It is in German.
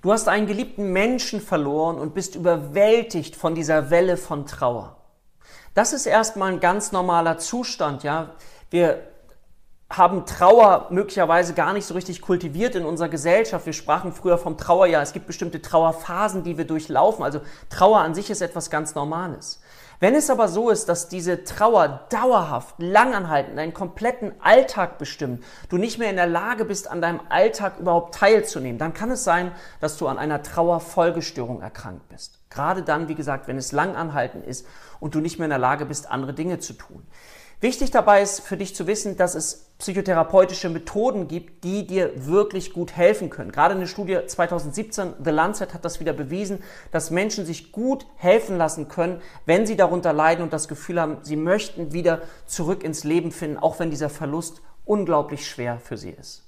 Du hast einen geliebten Menschen verloren und bist überwältigt von dieser Welle von Trauer. Das ist erstmal ein ganz normaler Zustand, ja. Wir haben Trauer möglicherweise gar nicht so richtig kultiviert in unserer Gesellschaft. Wir sprachen früher vom Trauerjahr. Es gibt bestimmte Trauerphasen, die wir durchlaufen. Also Trauer an sich ist etwas ganz Normales. Wenn es aber so ist, dass diese Trauer dauerhaft, langanhaltend deinen kompletten Alltag bestimmt, du nicht mehr in der Lage bist, an deinem Alltag überhaupt teilzunehmen, dann kann es sein, dass du an einer Trauerfolgestörung erkrankt bist. Gerade dann, wie gesagt, wenn es langanhaltend ist und du nicht mehr in der Lage bist, andere Dinge zu tun. Wichtig dabei ist für dich zu wissen, dass es psychotherapeutische Methoden gibt, die dir wirklich gut helfen können. Gerade eine Studie 2017, The Lancet, hat das wieder bewiesen, dass Menschen sich gut helfen lassen können, wenn sie darunter leiden und das Gefühl haben, sie möchten wieder zurück ins Leben finden, auch wenn dieser Verlust unglaublich schwer für sie ist.